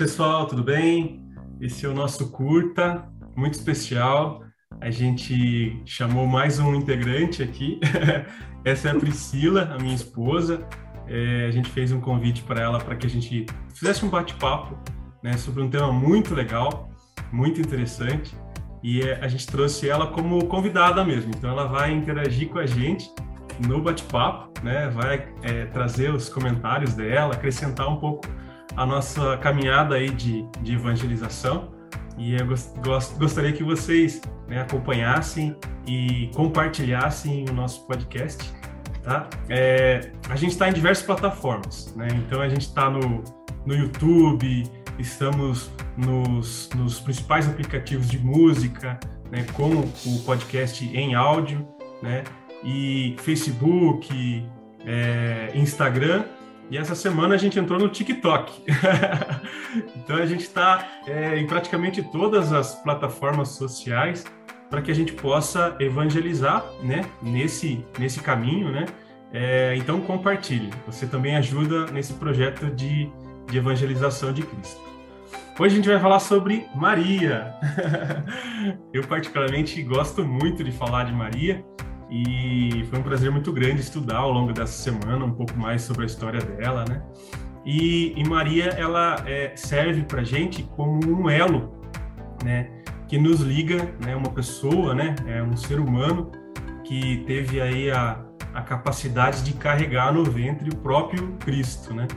pessoal, tudo bem? Esse é o nosso curta, muito especial. A gente chamou mais um integrante aqui. Essa é a Priscila, a minha esposa. É, a gente fez um convite para ela para que a gente fizesse um bate-papo né, sobre um tema muito legal, muito interessante. E é, a gente trouxe ela como convidada mesmo. Então ela vai interagir com a gente no bate-papo, né? Vai é, trazer os comentários dela, acrescentar um pouco a nossa caminhada aí de, de evangelização. E eu gost, gostaria que vocês né, acompanhassem e compartilhassem o nosso podcast. Tá? É, a gente está em diversas plataformas, né? Então a gente está no, no YouTube, estamos nos, nos principais aplicativos de música, né, com o podcast em áudio, né? E Facebook, é, Instagram e essa semana a gente entrou no TikTok. então a gente está é, em praticamente todas as plataformas sociais para que a gente possa evangelizar, né, nesse nesse caminho, né? É, então compartilhe. Você também ajuda nesse projeto de, de evangelização de Cristo. Hoje a gente vai falar sobre Maria. Eu particularmente gosto muito de falar de Maria e foi um prazer muito grande estudar ao longo dessa semana um pouco mais sobre a história dela, né? E, e Maria, ela é, serve para gente como um elo, né? Que nos liga, né? Uma pessoa, né? É um ser humano que teve aí a, a capacidade de carregar no ventre o próprio Cristo, né?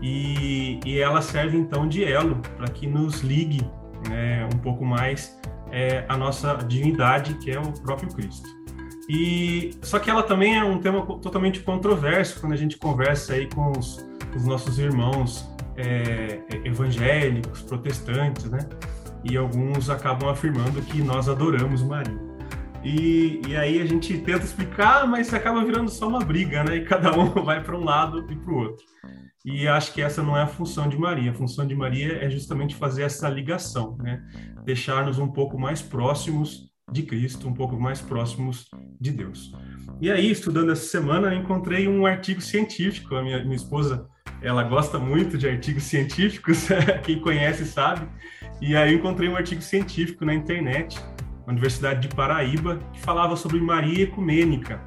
E, e ela serve então de elo para que nos ligue né, um pouco mais é, a nossa divindade, que é o próprio Cristo. E só que ela também é um tema totalmente controverso quando a gente conversa aí com os, os nossos irmãos é, evangélicos, protestantes, né? E alguns acabam afirmando que nós adoramos Maria. E, e aí a gente tenta explicar, mas acaba virando só uma briga, né? E cada um vai para um lado e para o outro. E acho que essa não é a função de Maria. A função de Maria é justamente fazer essa ligação, né? Deixar-nos um pouco mais próximos de Cristo, um pouco mais próximos de Deus. E aí, estudando essa semana, encontrei um artigo científico. A minha, minha esposa, ela gosta muito de artigos científicos, quem conhece sabe. E aí, encontrei um artigo científico na internet, na Universidade de Paraíba, que falava sobre Maria Ecumênica.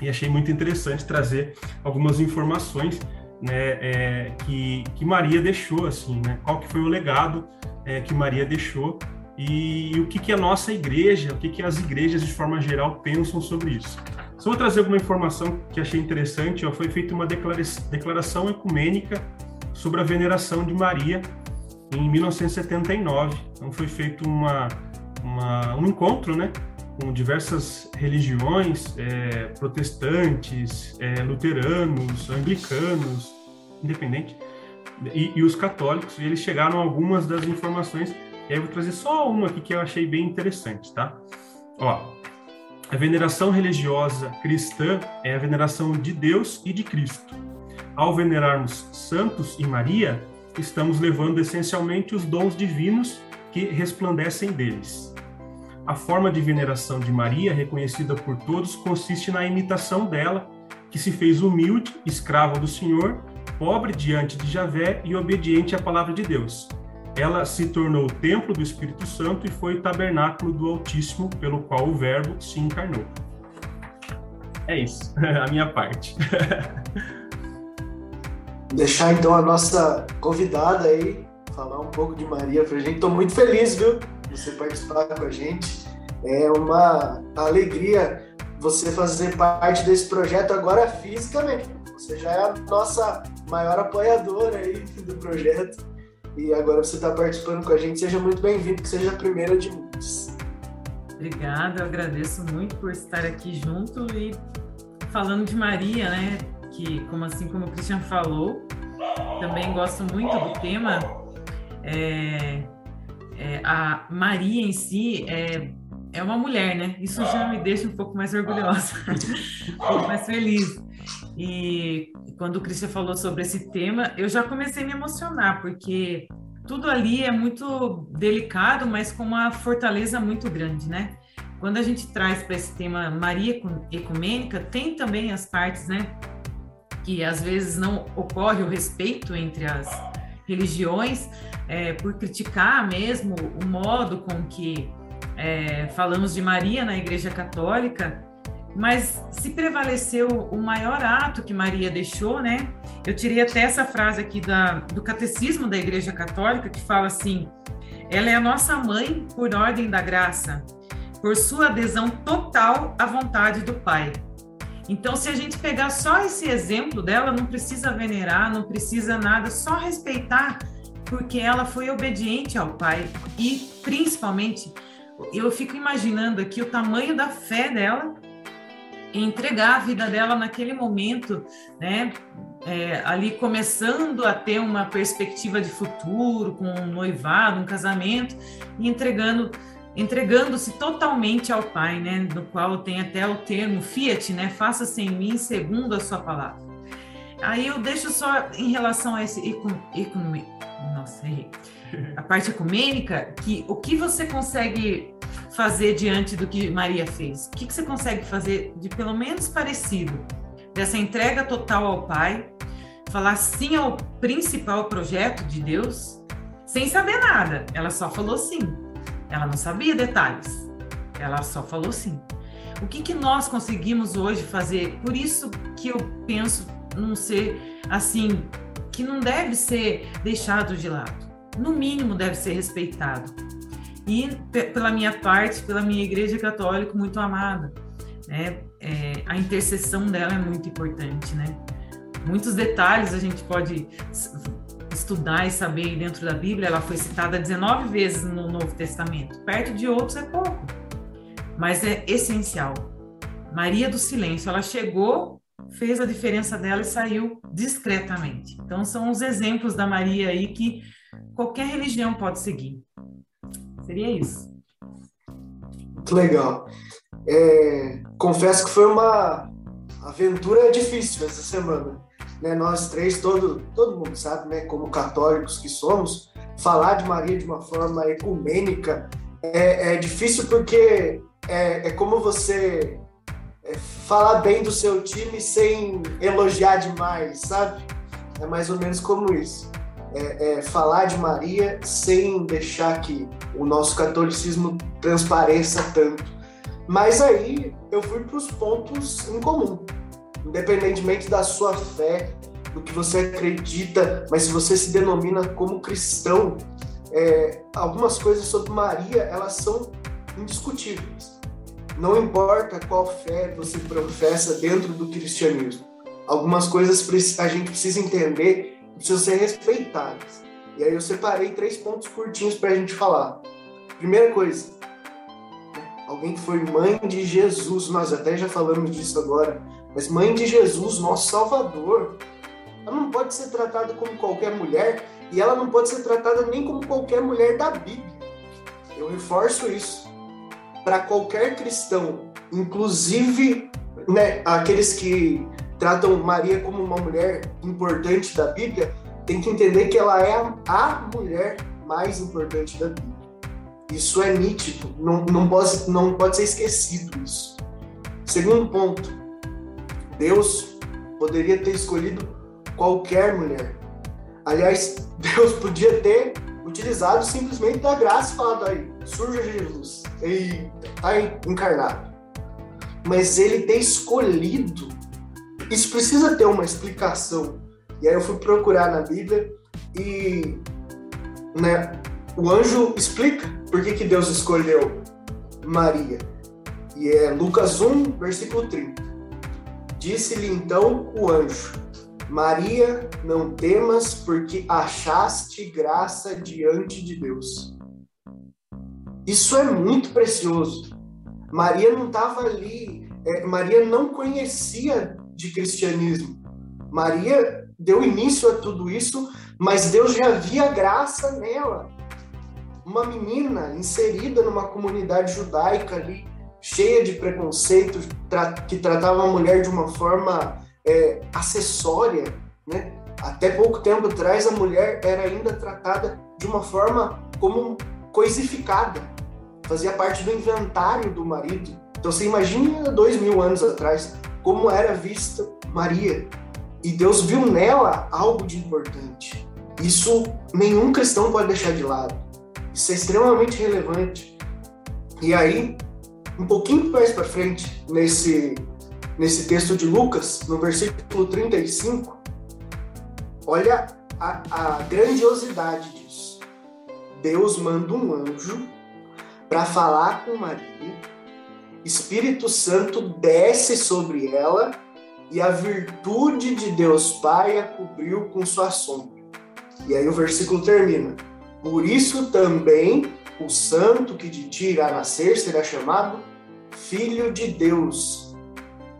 E achei muito interessante trazer algumas informações né, é, que, que Maria deixou, assim, né? Qual que foi o legado é, que Maria deixou e, o que, que a nossa igreja, o que, que as igrejas de forma geral pensam sobre isso. Só vou trazer alguma informação que achei interessante. Ó, foi feita uma declaração ecumênica sobre a veneração de Maria em 1979. Então foi feito uma, uma, um encontro, né, com diversas religiões, é, protestantes, é, luteranos, anglicanos, independente, e, e, os católicos. E eles chegaram a algumas das informações e aí eu vou trazer só uma aqui que eu achei bem interessante, tá? Ó, a veneração religiosa cristã é a veneração de Deus e de Cristo. Ao venerarmos santos e Maria, estamos levando essencialmente os dons divinos que resplandecem deles. A forma de veneração de Maria, reconhecida por todos, consiste na imitação dela, que se fez humilde, escrava do Senhor, pobre diante de Javé e obediente à palavra de Deus ela se tornou o templo do Espírito Santo e foi o tabernáculo do Altíssimo, pelo qual o Verbo se encarnou. É isso, a minha parte. Deixar então a nossa convidada aí falar um pouco de Maria pra gente. Estou muito feliz, viu, você participar com a gente. É uma alegria você fazer parte desse projeto agora fisicamente. Você já é a nossa maior apoiadora aí do projeto e agora você está participando com a gente. Seja muito bem-vindo, que seja a primeira de muitos. Obrigada, eu agradeço muito por estar aqui junto e falando de Maria, né? Que, como assim como o Christian falou, também gosto muito do tema. É, é, a Maria em si é, é uma mulher, né? Isso já me deixa um pouco mais orgulhosa, um pouco mais feliz. E quando o Christian falou sobre esse tema, eu já comecei a me emocionar, porque tudo ali é muito delicado, mas com uma fortaleza muito grande, né? Quando a gente traz para esse tema Maria Ecumênica, tem também as partes, né? Que às vezes não ocorre o respeito entre as religiões é, por criticar mesmo o modo com que é, falamos de Maria na Igreja Católica, mas se prevaleceu o maior ato que Maria deixou, né? Eu tirei até essa frase aqui da, do Catecismo da Igreja Católica, que fala assim: ela é a nossa mãe por ordem da graça, por sua adesão total à vontade do Pai. Então, se a gente pegar só esse exemplo dela, não precisa venerar, não precisa nada, só respeitar, porque ela foi obediente ao Pai e, principalmente, eu fico imaginando aqui o tamanho da fé dela entregar a vida dela naquele momento, né? É, ali começando a ter uma perspectiva de futuro, com um noivado, um casamento, e entregando entregando-se totalmente ao Pai, né? No qual tem até o termo fiat, né? Faça-se em mim segundo a sua palavra. Aí eu deixo só em relação a esse economia, nossa, errei. A parte ecumênica, que o que você consegue fazer diante do que Maria fez? O que, que você consegue fazer de pelo menos parecido dessa entrega total ao Pai, falar sim ao principal projeto de Deus, sem saber nada. Ela só falou sim. Ela não sabia detalhes. Ela só falou sim. O que, que nós conseguimos hoje fazer? Por isso que eu penso não ser assim, que não deve ser deixado de lado. No mínimo deve ser respeitado. E pela minha parte, pela minha igreja católica muito amada, né? É, a intercessão dela é muito importante, né? Muitos detalhes a gente pode estudar e saber dentro da Bíblia, ela foi citada 19 vezes no Novo Testamento. Perto de outros é pouco, mas é essencial. Maria do Silêncio, ela chegou, fez a diferença dela e saiu discretamente. Então, são os exemplos da Maria aí que qualquer religião pode seguir. Seria isso. Muito legal. É, confesso que foi uma aventura difícil essa semana né, nós três, todo, todo mundo sabe, né, como católicos que somos, falar de Maria de uma forma ecumênica é, é difícil porque é, é como você é, falar bem do seu time sem elogiar demais, sabe? É mais ou menos como isso. É, é, falar de Maria sem deixar que o nosso catolicismo transpareça tanto. Mas aí eu fui para os pontos em comum independentemente da sua fé, do que você acredita, mas se você se denomina como cristão, é, algumas coisas sobre Maria elas são indiscutíveis. Não importa qual fé você professa dentro do cristianismo, algumas coisas a gente precisa entender precisam ser respeitadas. E aí eu separei três pontos curtinhos para a gente falar. Primeira coisa, alguém que foi mãe de Jesus, nós até já falamos disso agora, mas mãe de Jesus, nosso Salvador. Ela não pode ser tratada como qualquer mulher e ela não pode ser tratada nem como qualquer mulher da Bíblia. Eu reforço isso. Para qualquer cristão, inclusive né, aqueles que tratam Maria como uma mulher importante da Bíblia, tem que entender que ela é a mulher mais importante da Bíblia. Isso é nítido, não, não, pode, não pode ser esquecido isso. Segundo ponto, Deus poderia ter escolhido qualquer mulher. Aliás, Deus podia ter utilizado simplesmente da graça e falado aí, surja Jesus, e tá encarnado. Mas ele ter escolhido, isso precisa ter uma explicação. E aí eu fui procurar na Bíblia e né, o anjo explica por que, que Deus escolheu Maria. E é Lucas 1, versículo 30. Disse-lhe então o anjo: Maria, não temas, porque achaste graça diante de Deus. Isso é muito precioso. Maria não estava ali, é, Maria não conhecia de cristianismo. Maria deu início a tudo isso, mas Deus já via graça nela. Uma menina inserida numa comunidade judaica ali, cheia de preconceito, tra que tratava a mulher de uma forma é, acessória, né? Até pouco tempo atrás a mulher era ainda tratada de uma forma como coisificada, fazia parte do inventário do marido. Então você imagina dois mil anos atrás como era vista Maria e Deus viu nela algo de importante. Isso nenhum cristão pode deixar de lado. Isso é extremamente relevante. E aí, um pouquinho mais para frente, nesse, nesse texto de Lucas, no versículo 35, olha a, a grandiosidade disso. Deus manda um anjo para falar com Maria, Espírito Santo desce sobre ela e a virtude de Deus Pai a cobriu com sua sombra. E aí o versículo termina. Por isso também o santo que de ti irá nascer será chamado Filho de Deus.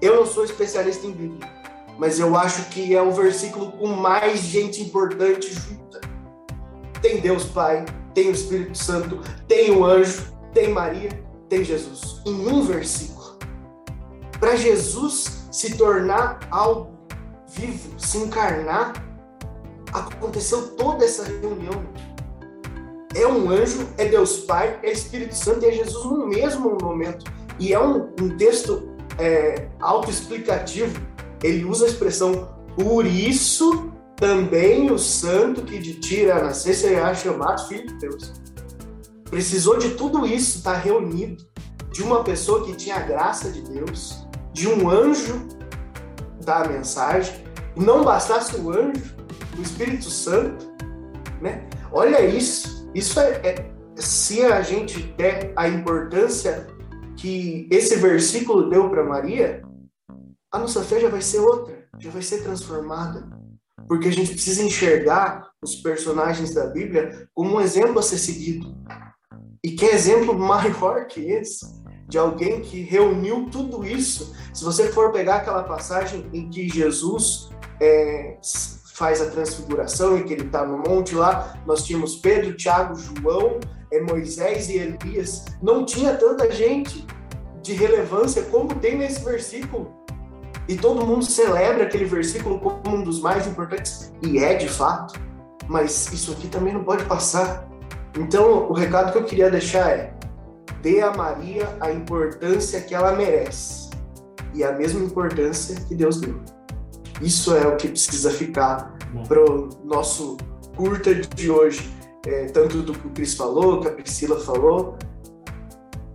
Eu não sou especialista em Bíblia, mas eu acho que é o versículo com mais gente importante junta. Tem Deus Pai, tem o Espírito Santo, tem o anjo, tem Maria, tem Jesus. Em um versículo. Para Jesus se tornar algo vivo, se encarnar, aconteceu toda essa reunião. É um anjo, é Deus Pai, é Espírito Santo e é Jesus no mesmo momento. E é um, um texto é, autoexplicativo. Ele usa a expressão por isso também o santo que de irá nascer será chamado filho de Deus. Precisou de tudo isso estar reunido, de uma pessoa que tinha a graça de Deus, de um anjo dar a mensagem, não bastasse o anjo, o Espírito Santo, né? Olha isso, isso é, é se a gente der a importância que esse versículo deu para Maria, a nossa fé já vai ser outra, já vai ser transformada. Porque a gente precisa enxergar os personagens da Bíblia como um exemplo a ser seguido. E que exemplo maior que esse? De alguém que reuniu tudo isso. Se você for pegar aquela passagem em que Jesus é, faz a transfiguração e que ele está no monte lá, nós tínhamos Pedro, Tiago, João, é, Moisés e Elias. Não tinha tanta gente de relevância como tem nesse versículo. E todo mundo celebra aquele versículo como um dos mais importantes, e é de fato, mas isso aqui também não pode passar. Então, o recado que eu queria deixar é: dê a Maria a importância que ela merece e a mesma importância que Deus deu. Isso é o que precisa ficar para o nosso curta de hoje, é, tanto do que o Cris falou, que a Priscila falou.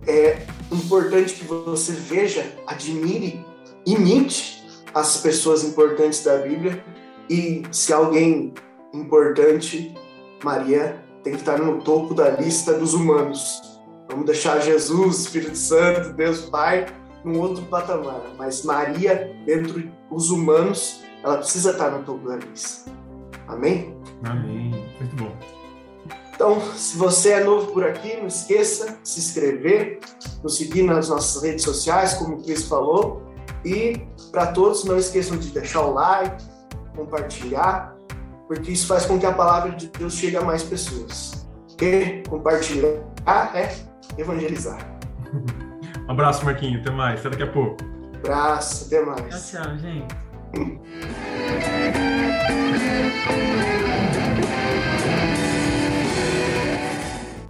É importante que você veja, admire, imite as pessoas importantes da Bíblia e se alguém importante, Maria tem que estar no topo da lista dos humanos. Vamos deixar Jesus, Espírito Santo, Deus Pai, num outro patamar. Mas Maria, dentro dos humanos, ela precisa estar no topo da lista. Amém? Amém. Muito bom. Então, se você é novo por aqui, não esqueça de se inscrever, nos seguir nas nossas redes sociais, como o Cris falou. E para todos, não esqueçam de deixar o like, compartilhar porque isso faz com que a palavra de Deus chegue a mais pessoas. Ok? Compartilhar é evangelizar. Um abraço, Marquinho. Até mais. Até daqui a pouco. Abraço. Até mais. Tchau, tchau, gente.